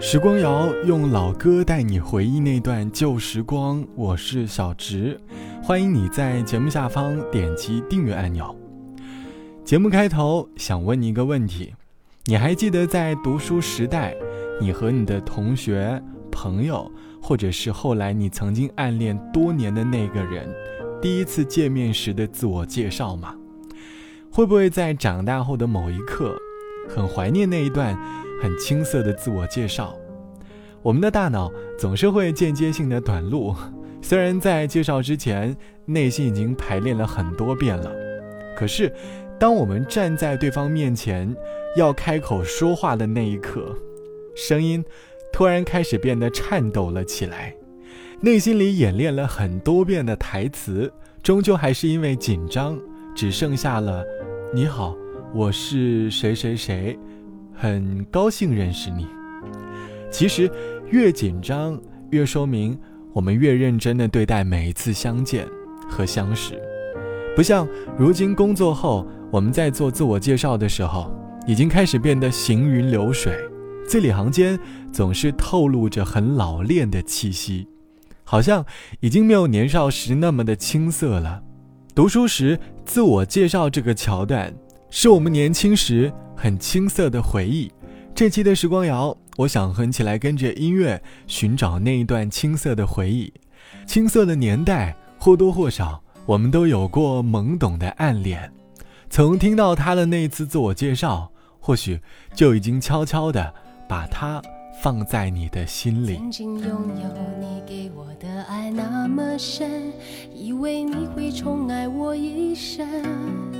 时光谣用老歌带你回忆那段旧时光，我是小植，欢迎你在节目下方点击订阅按钮。节目开头想问你一个问题：你还记得在读书时代，你和你的同学、朋友，或者是后来你曾经暗恋多年的那个人，第一次见面时的自我介绍吗？会不会在长大后的某一刻，很怀念那一段很青涩的自我介绍？我们的大脑总是会间接性的短路，虽然在介绍之前内心已经排练了很多遍了，可是。当我们站在对方面前，要开口说话的那一刻，声音突然开始变得颤抖了起来，内心里演练了很多遍的台词，终究还是因为紧张，只剩下了“你好，我是谁谁谁，很高兴认识你。”其实，越紧张，越说明我们越认真的对待每一次相见和相识，不像如今工作后。我们在做自我介绍的时候，已经开始变得行云流水，字里行间总是透露着很老练的气息，好像已经没有年少时那么的青涩了。读书时自我介绍这个桥段，是我们年轻时很青涩的回忆。这期的时光谣，我想哼起来，跟着音乐寻找那一段青涩的回忆。青涩的年代，或多或少，我们都有过懵懂的暗恋。从听到他的那次自我介绍，或许就已经悄悄地把他放在你的心里。曾经拥有你给我的爱那么深，以为你会宠爱我一生。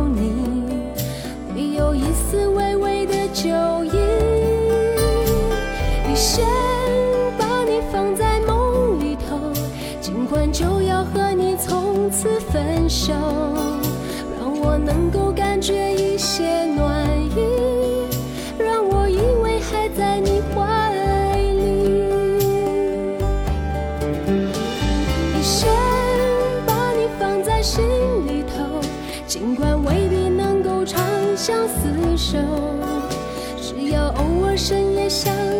先把你放在梦里头，尽管就要和你从此分手，让我能够感觉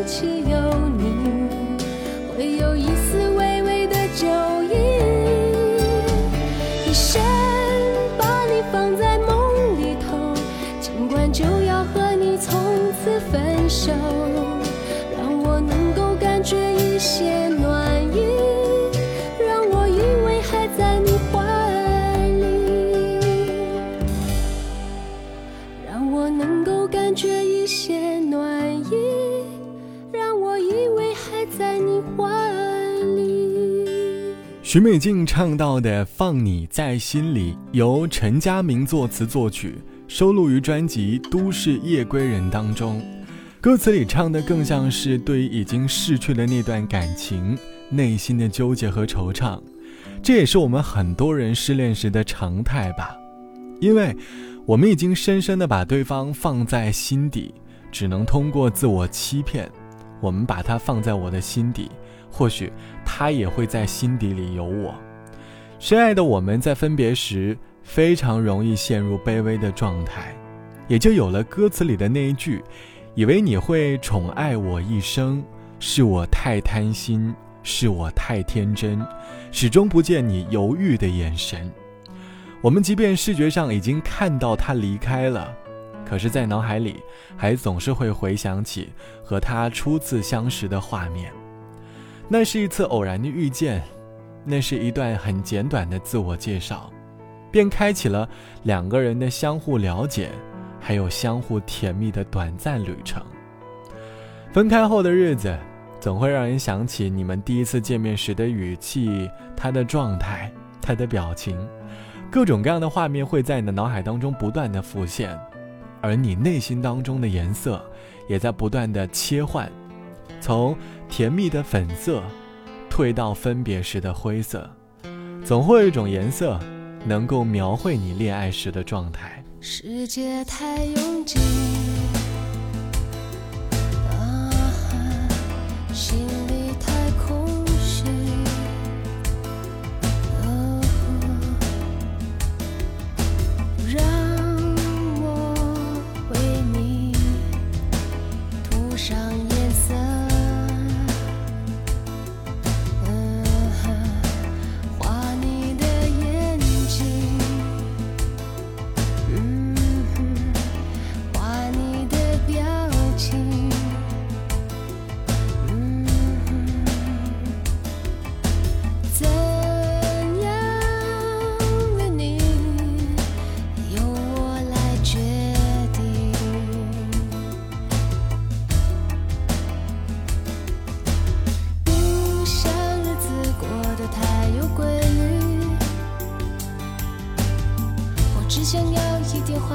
起许美静唱到的《放你在心里》，由陈佳明作词作曲，收录于专辑《都市夜归人》当中。歌词里唱的更像是对于已经逝去的那段感情内心的纠结和惆怅。这也是我们很多人失恋时的常态吧，因为我们已经深深的把对方放在心底，只能通过自我欺骗，我们把它放在我的心底。或许他也会在心底里有我。深爱的我们在分别时非常容易陷入卑微的状态，也就有了歌词里的那一句：“以为你会宠爱我一生，是我太贪心，是我太天真，始终不见你犹豫的眼神。”我们即便视觉上已经看到他离开了，可是，在脑海里还总是会回想起和他初次相识的画面。那是一次偶然的遇见，那是一段很简短的自我介绍，便开启了两个人的相互了解，还有相互甜蜜的短暂旅程。分开后的日子，总会让人想起你们第一次见面时的语气、他的状态、他的表情，各种各样的画面会在你的脑海当中不断的浮现，而你内心当中的颜色，也在不断的切换。从甜蜜的粉色，退到分别时的灰色，总会有一种颜色，能够描绘你恋爱时的状态。世界太拥挤，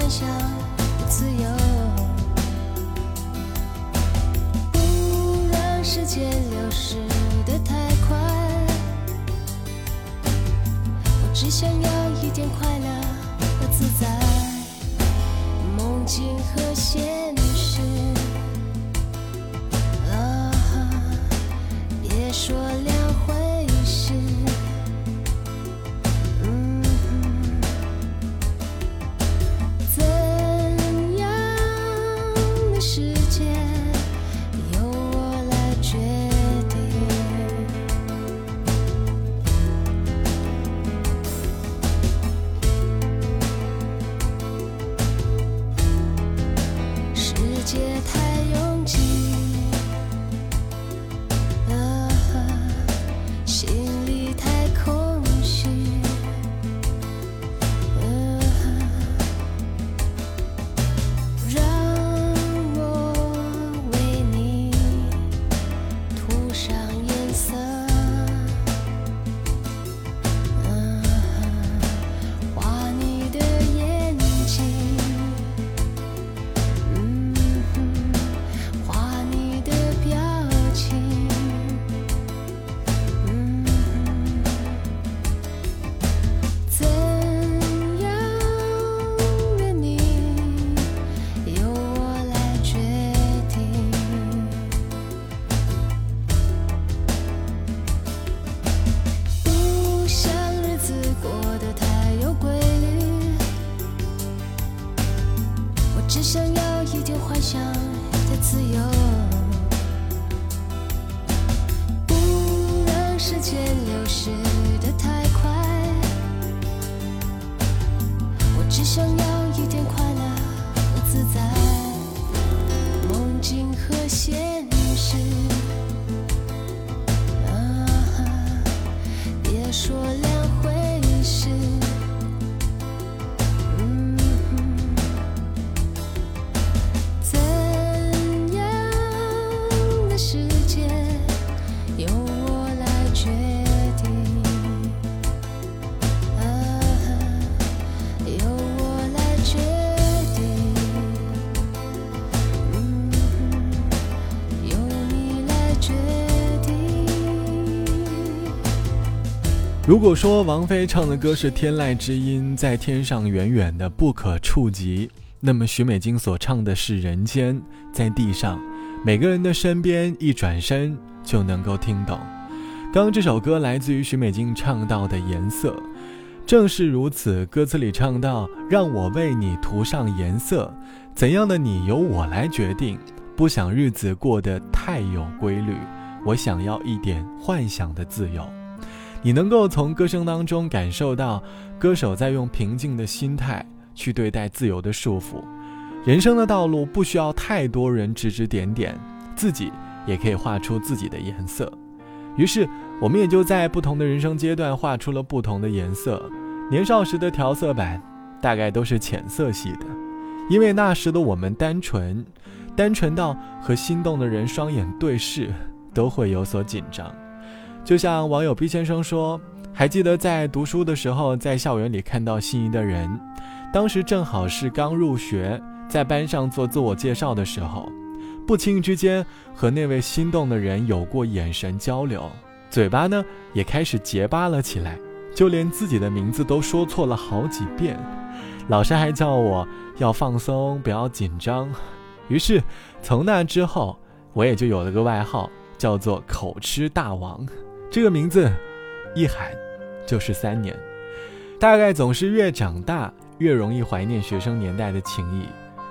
想自由，不让时间流逝的太快。我只想要如果说王菲唱的歌是天籁之音，在天上远远的不可触及，那么许美静所唱的是人间，在地上，每个人的身边，一转身就能够听懂。刚刚这首歌来自于许美静唱到的颜色，正是如此。歌词里唱到：“让我为你涂上颜色，怎样的你由我来决定。不想日子过得太有规律，我想要一点幻想的自由。”你能够从歌声当中感受到，歌手在用平静的心态去对待自由的束缚。人生的道路不需要太多人指指点点，自己也可以画出自己的颜色。于是，我们也就在不同的人生阶段画出了不同的颜色。年少时的调色板，大概都是浅色系的，因为那时的我们单纯，单纯到和心动的人双眼对视都会有所紧张。就像网友 B 先生说，还记得在读书的时候，在校园里看到心仪的人，当时正好是刚入学，在班上做自我介绍的时候，不经意之间和那位心动的人有过眼神交流，嘴巴呢也开始结巴了起来，就连自己的名字都说错了好几遍，老师还叫我要放松，不要紧张。于是从那之后，我也就有了个外号，叫做口吃大王。这个名字一喊就是三年，大概总是越长大越容易怀念学生年代的情谊，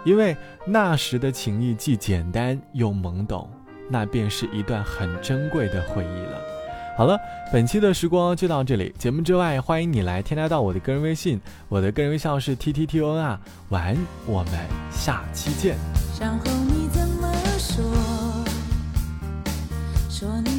因为那时的情谊既简单又懵懂，那便是一段很珍贵的回忆了。好了，本期的时光就到这里。节目之外，欢迎你来添加到我的个人微信，我的个人微信号是 t t t o n 啊。晚安，我们下期见。然后你怎么说？说你。